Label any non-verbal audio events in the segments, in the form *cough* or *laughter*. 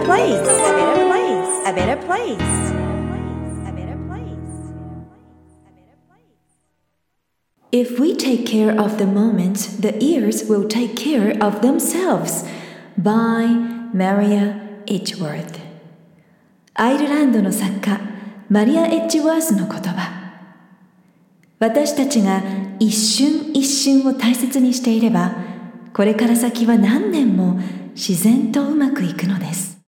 better place, a better place, a better place. If we take care of the moment, the ears will take care of themselves. by Maria Edgeworth アイルランドの作家マリア・エッジワースの言葉私たちが一瞬一瞬を大切にしていればこれから先は何年も自然とうまくいくのです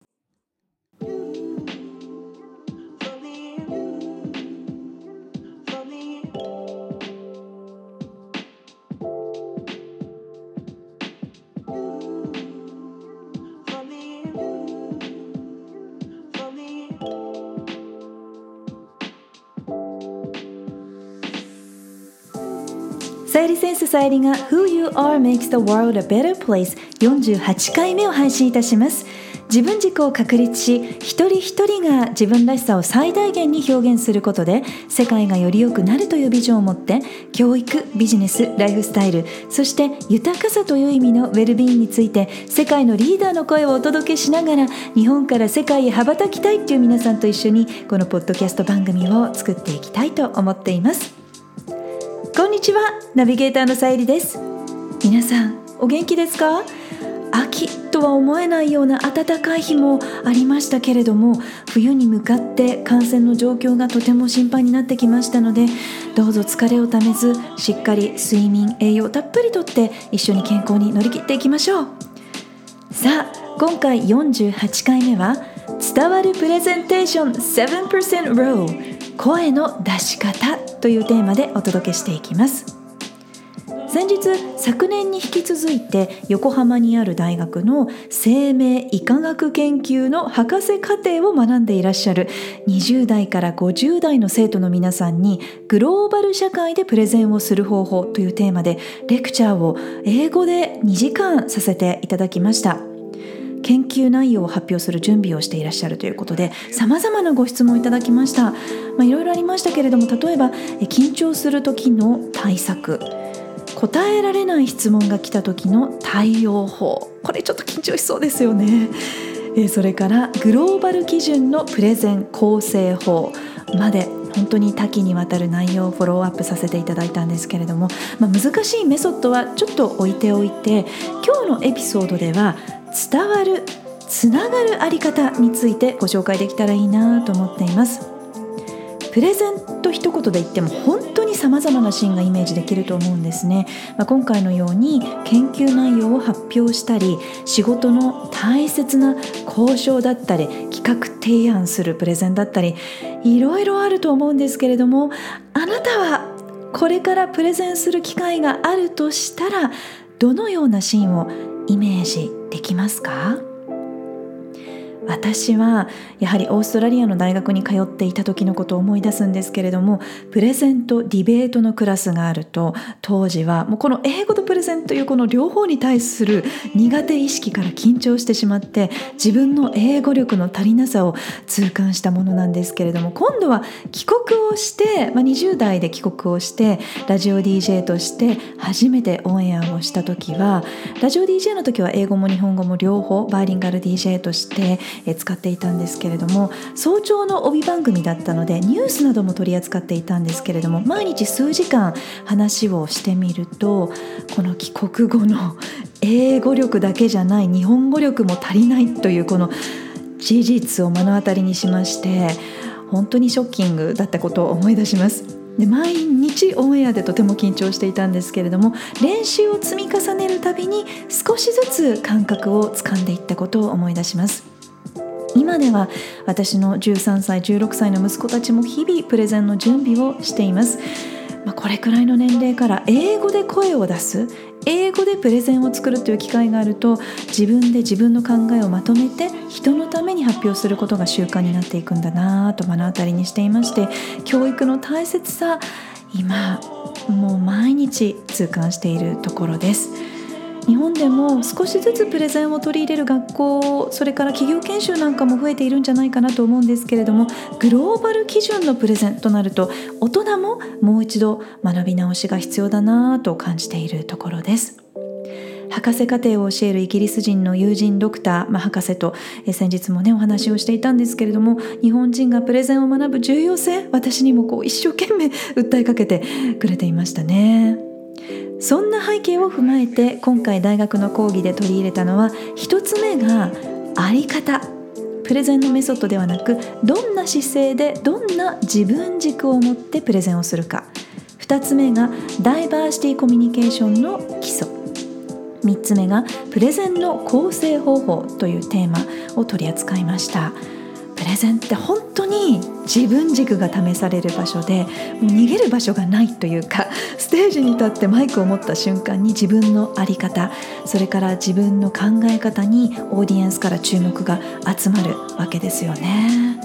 さゆりが Who You Are Makes the World a Better Place 48回目を配信いたします自分軸を確立し一人一人が自分らしさを最大限に表現することで世界がより良くなるというビジョンを持って教育ビジネスライフスタイルそして豊かさという意味のウェルビーンについて世界のリーダーの声をお届けしながら日本から世界へ羽ばたきたいという皆さんと一緒にこのポッドキャスト番組を作っていきたいと思っていますこんにちはナビゲーターのさゆりです。皆さんお元気ですか？秋とは思えないような暖かい日もありましたけれども冬に向かって感染の状況がとても心配になってきましたのでどうぞ疲れをためずしっかり睡眠栄養たっぷりとって一緒に健康に乗り切っていきましょう。さあ今回48回目は伝わるプレゼンテーション7% Row 声の出し方というテーマでお届けしていきます先日昨年に引き続いて横浜にある大学の生命医科学研究の博士課程を学んでいらっしゃる20代から50代の生徒の皆さんにグローバル社会でプレゼンをする方法というテーマでレクチャーを英語で2時間させていただきました。研究内容を発表する準備をしていらっしゃるということでさまざまなご質問をいただきました、まあ、いろいろありましたけれども例えば緊張する時の対策。答えられない質問が来た時の対応法。これちょっと緊張しそうですよね。それからグローバル基準のプレゼン構成法。まで本当に多岐にわたる内容をフォローアップさせていただいたんですけれども、まあ、難しいメソッドはちょっと置いておいて今日のエピソードでは伝わるつながるあり方についてご紹介できたらいいなと思っています。プレゼンと一言で言っても本当にさまざまなシーンがイメージできると思うんですね、まあ、今回のように研究内容を発表したり仕事の大切な交渉だったり企画提案するプレゼンだったりいろいろあると思うんですけれどもあなたはこれからプレゼンする機会があるとしたらどのようなシーンをイメージできますか？私はやはりオーストラリアの大学に通っていた時のことを思い出すんですけれどもプレゼントディベートのクラスがあると当時はもうこの英語とプレゼンというこの両方に対する苦手意識から緊張してしまって自分の英語力の足りなさを痛感したものなんですけれども今度は帰国をして、まあ、20代で帰国をしてラジオ DJ として初めてオンエアをした時はラジオ DJ の時は英語も日本語も両方バイリンガル DJ として使っていたんですけれども早朝の帯番組だったのでニュースなども取り扱っていたんですけれども毎日数時間話をしてみるとこの帰国後の英語力だけじゃない日本語力も足りないというこの事実を目の当たりにしまして本当にショッキングだったことを思い出します。で毎日オンエアでとても緊張していたんですけれども練習を積み重ねるたびに少しずつ感覚をつかんでいったことを思い出します今では私の13歳16歳の息子たちも日々プレゼンの準備をしていますまあ、これくらいの年齢から英語で声を出す英語でプレゼンを作るという機会があると自分で自分の考えをまとめて人のために発表することが習慣になっていくんだなと目の当たりにしていまして教育の大切さ今もう毎日痛感しているところです。日本でも少しずつプレゼンを取り入れる学校それから企業研修なんかも増えているんじゃないかなと思うんですけれどもグローバル基準のプレゼンとなると大人ももう一度学び直しが必要だなと感じているところです。博士課程を教えるイギリス人の友人ドクター、まあ、博士と先日もねお話をしていたんですけれども日本人がプレゼンを学ぶ重要性私にもこう一生懸命訴えかけてくれていましたね。そんな背景を踏まえて今回大学の講義で取り入れたのは1つ目があり方。プレゼンのメソッドではなくどんな姿勢でどんな自分軸を持ってプレゼンをするか。2つ目がダイバーシティコミュニケーションの基礎。3つ目がプレゼンの構成方法というテーマを取り扱いました。プレゼンって本当に自分軸が試される場所でもう逃げる場所がないというか *laughs* ステージに立ってマイクを持った瞬間に自分の在り方それから自分の考え方にオーディエンスから注目が集まるわけですよね。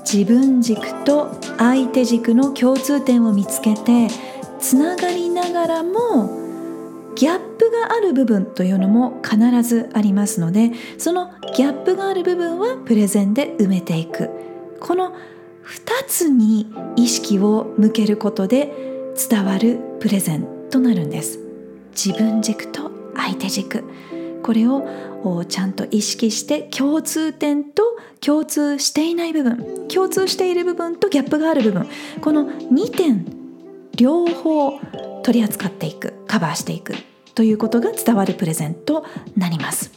自分軸と相手軸の共通点を見つけてつながりながらもギャップがある部分というのも必ずありますのでそのギャップがある部分はプレゼンで埋めていく。この2つに意識を向けることで伝わるプレゼンとなるんです。自分軸と相手軸。これをちゃんと意識して共通点と共通していない部分。共通している部分とギャップがある部分。この2点両方取り扱っていくカバーしていくということが伝わるプレゼンとなります。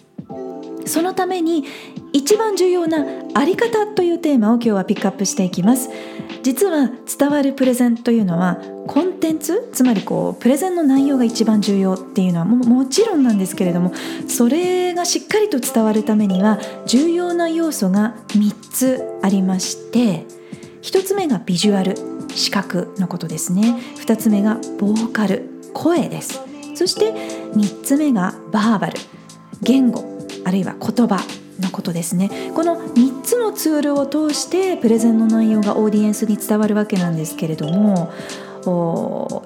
そのために一番重要なあり方というテーマを今日はピックアップしていきます。実は伝わるプレゼンというのはコンテンツつまりこうプレゼンの内容が一番重要っていうのはももちろんなんですけれどもそれがしっかりと伝わるためには重要な要素が3つありまして1つ目がビジュアル。視覚のことですね。2つ目がボーカル声です。そして3つ目がバーバル言語あるいは言葉のことですね。この3つのツールを通してプレゼンの内容がオーディエンスに伝わるわけなんですけれども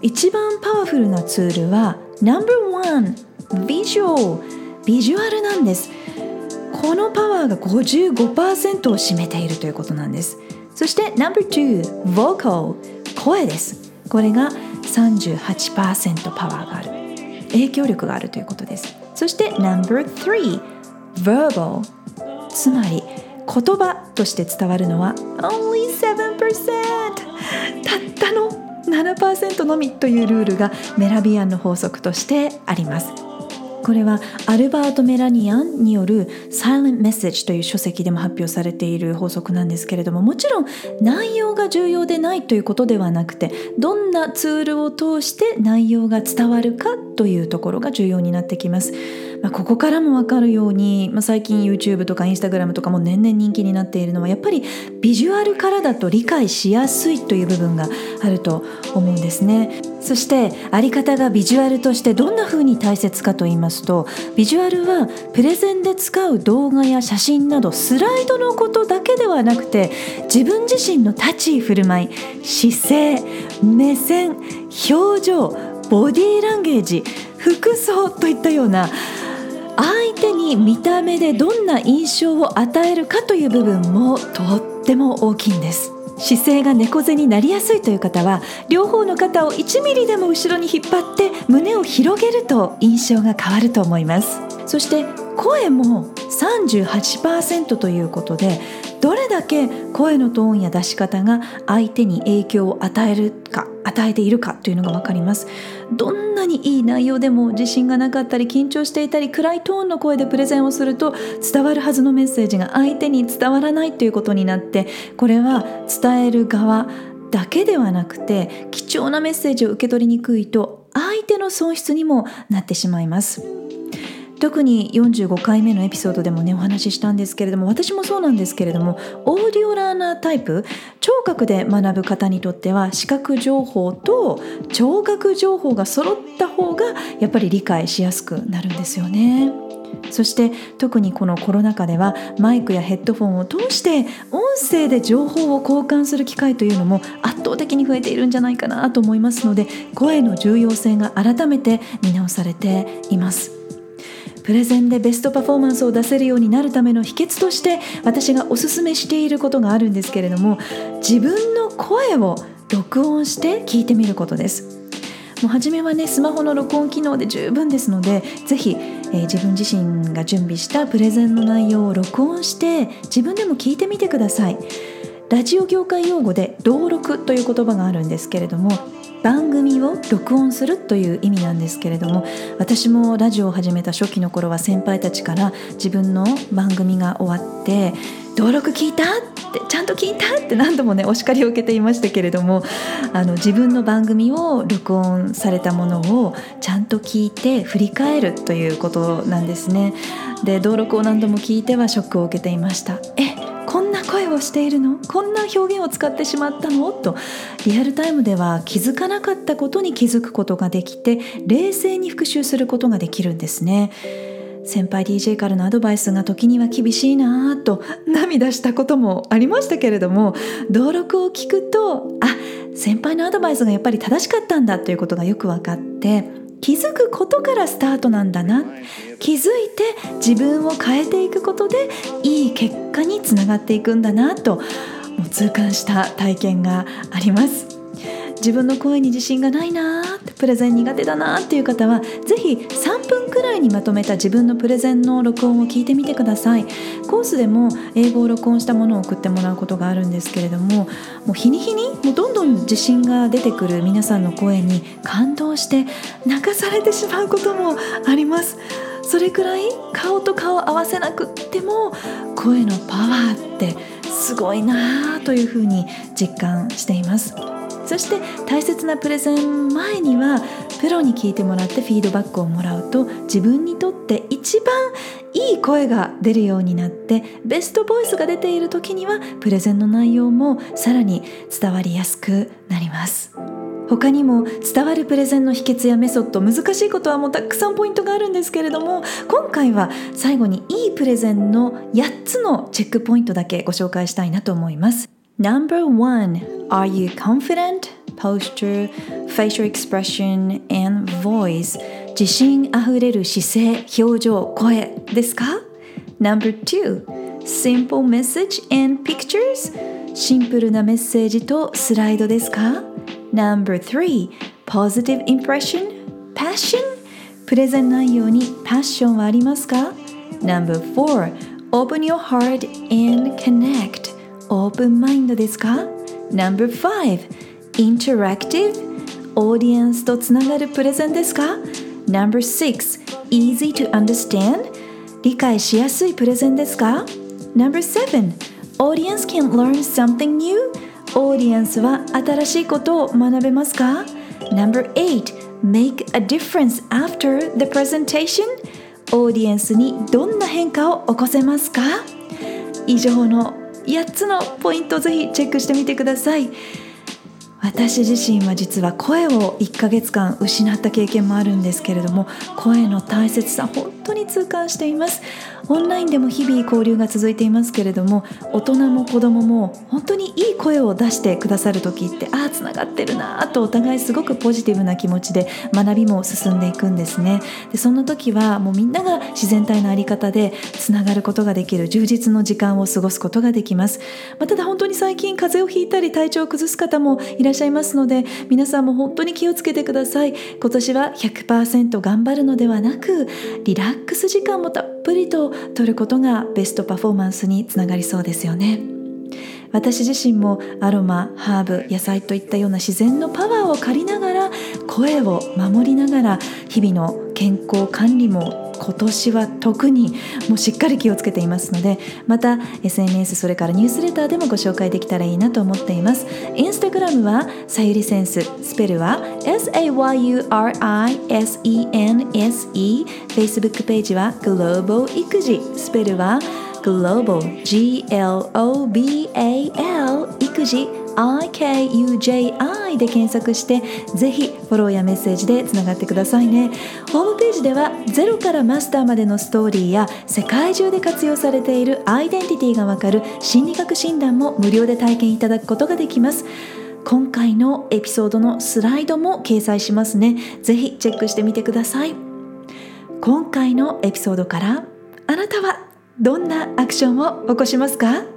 一番パワフルなツールは No.1 ビジュアル。ビジュアルなんです。このパワーが55%を占めているということなんです。そして No.2 vocal 声です。これが38%パワーがある。影響力があるということです。そして No.3 verbal つまり言葉として伝わるのは only 7%たったの7%のみというルールがメラビアンの法則としてあります。これはアルバート・メラニアンによる「Silent Message」という書籍でも発表されている法則なんですけれどももちろん内容が重要でないということではなくてどんなツールを通して内容が伝わるかというところが重要になってきます。まあ、ここからも分かるように、まあ、最近 YouTube とか Instagram とかも年々人気になっているのはやっぱりビジュアルからだと理解しやすいという部分があると思うんですね。そしてあり方がビジュアルとしてどんな風に大切かと言いますとビジュアルはプレゼンで使う動画や写真などスライドのことだけではなくて自分自身の立ち居振る舞い姿勢目線表情ボディーランゲージ服装といったような相手に見た目でどんな印象を与えるかという部分もとっても大きいんです。姿勢が猫背になりやすいという方は両方の肩を1ミリでも後ろに引っ張って胸を広げると印象が変わると思います。そして声も38%ということでどれだけ声のトーンや出し方が相手に影響を与えるか与えているかというのが分かります。どんなにいい内容でも自信がなかったり緊張していたり暗いトーンの声でプレゼンをすると伝わるはずのメッセージが相手に伝わらないということになってこれは伝える側だけではなくて貴重なメッセージを受け取りにくいと相手の損失にもなってしまいます。特に45回目のエピソードでもねお話ししたんですけれども私もそうなんですけれどもオーディオラーナータイプ聴覚で学ぶ方にとっては視覚情報と聴覚情報が揃った方がやっぱり理解しやすくなるんですよね。そして特にこのコロナ禍ではマイクやヘッドフォンを通して音声で情報を交換する機会というのも圧倒的に増えているんじゃないかなと思いますので声の重要性が改めて見直されています。プレゼンでベストパフォーマンスを出せるようになるための秘訣として私がおすすめしていることがあるんですけれども自分の声を録音して聞いてみることです。もう初めはねスマホの録音機能で十分ですのでぜひ、えー、自分自身が準備したプレゼンの内容を録音して自分でも聞いてみてください。ラジオ業界用語で登録という言葉があるんですけれども番組を録音するという意味なんですけれども私もラジオを始めた初期の頃は先輩たちから自分の番組が終わって登録聞いたってちゃんと聞いたって何度もねお叱りを受けていましたけれどもあの自分の番組を録音されたものをちゃんと聞いて振り返るということなんですね。で登録を何度も聞いてはショックを受けていました。え声をしているの？こんな表現を使ってしまったの？とリアルタイムでは気づかなかったことに気づくことができて冷静に復習することができるんですね。先輩 DJ からのアドバイスが時には厳しいなぁと涙したこともありましたけれども登録を聞くとあ先輩のアドバイスがやっぱり正しかったんだということがよく分かって気づくことからスタートなんだな。気づいて自分を変えていくことで果につながっていくんだなともう痛感した体験があります。自分の声に自信がないなプレゼン苦手だなっていう方はぜひ3分くらいにまとめた自分のプレゼンの録音を聞いてみてください。コースでも英語を録音したものを送ってもらうことがあるんですけれどももう日に日にもうどんどん自信が出てくる皆さんの声に感動して泣かされてしまうこともあります。それくらい顔と顔を合わせなくっても声のパワーってすごいなというふうに実感しています。そして大切なプレゼン前にはプロに聞いてもらってフィードバックをもらうと自分にとって一番いい声が出るようになってベストボイスが出ている時にはプレゼンの内容もさらに伝わりやすくなります他にも伝わるプレゼンの秘訣やメソッド難しいことはもうたくさんポイントがあるんですけれども今回は最後にいいプレゼンの8つのチェックポイントだけご紹介したいなと思います Number one, are you confident? Posture, facial expression, and voice. 自信あふれる姿勢、表情、声ですか？Number two, simple message and pictures. シンプルなメッセージとスライドですか？Number three, positive impression, passion. プレゼン内容にパッションはありますか Number four, open your heart and connect. オープンマインドですか ?No.5 Interactive オーディエンスとつながるプレゼンですか No.6 Easy to understand 理解しやすいプレゼンですか No.7 Audience can learn something new オーディエンスは新しいことを学べますか？No.8 Make a difference after the presentation. オーディエンスにどんな変化を起こせますか？以上の8つのポイントをぜひチェックしてみてください。私自身は実は声を1ヶ月間失った経験もあるんですけれども声の大切さ本当に痛感しています。オンラインでも日々交流が続いていますけれども大人も子供も本当にいい声を出してくださる時ってああつながってるなとお互いすごくポジティブな気持ちで学びも進んでいくんですね。でそんな時はもうみんなが自然体のあり方でつながることができる充実の時間を過ごすことができます、まあ、ただ本当に最近風邪をひいたり体調を崩す方もいらっしゃいますので皆さんも本当に気をつけてください。今年は100%頑張るのではなくリラッックス時間もたっぷりと取ることがベストパフォーマンスにつながりそうですよね。私自身もアロマハーブ野菜といったような自然のパワーを借りながら声を守りながら日々の健康管理も今年は特にもうしっかり気をつけていますのでまた SNS それからニュースレターでもご紹介できたらいいなと思っています。インスタグラムはさゆりセンススペルは SAYURISENSE Facebook ページはグローボ育児。スペルは Global G-L-O-B-A-L 育児。IKUJI で検索してぜひフォローやメッセージでつながってくださいね。ホームページではゼロからマスターまでのストーリーや世界中で活用されているアイデンティティがわかる心理学診断も無料で体験いただくことができます。今回のエピソードのスライドも掲載しますね。ぜひチェックしてみてください。今回のエピソードからあなたはどんなアクションを起こしますか？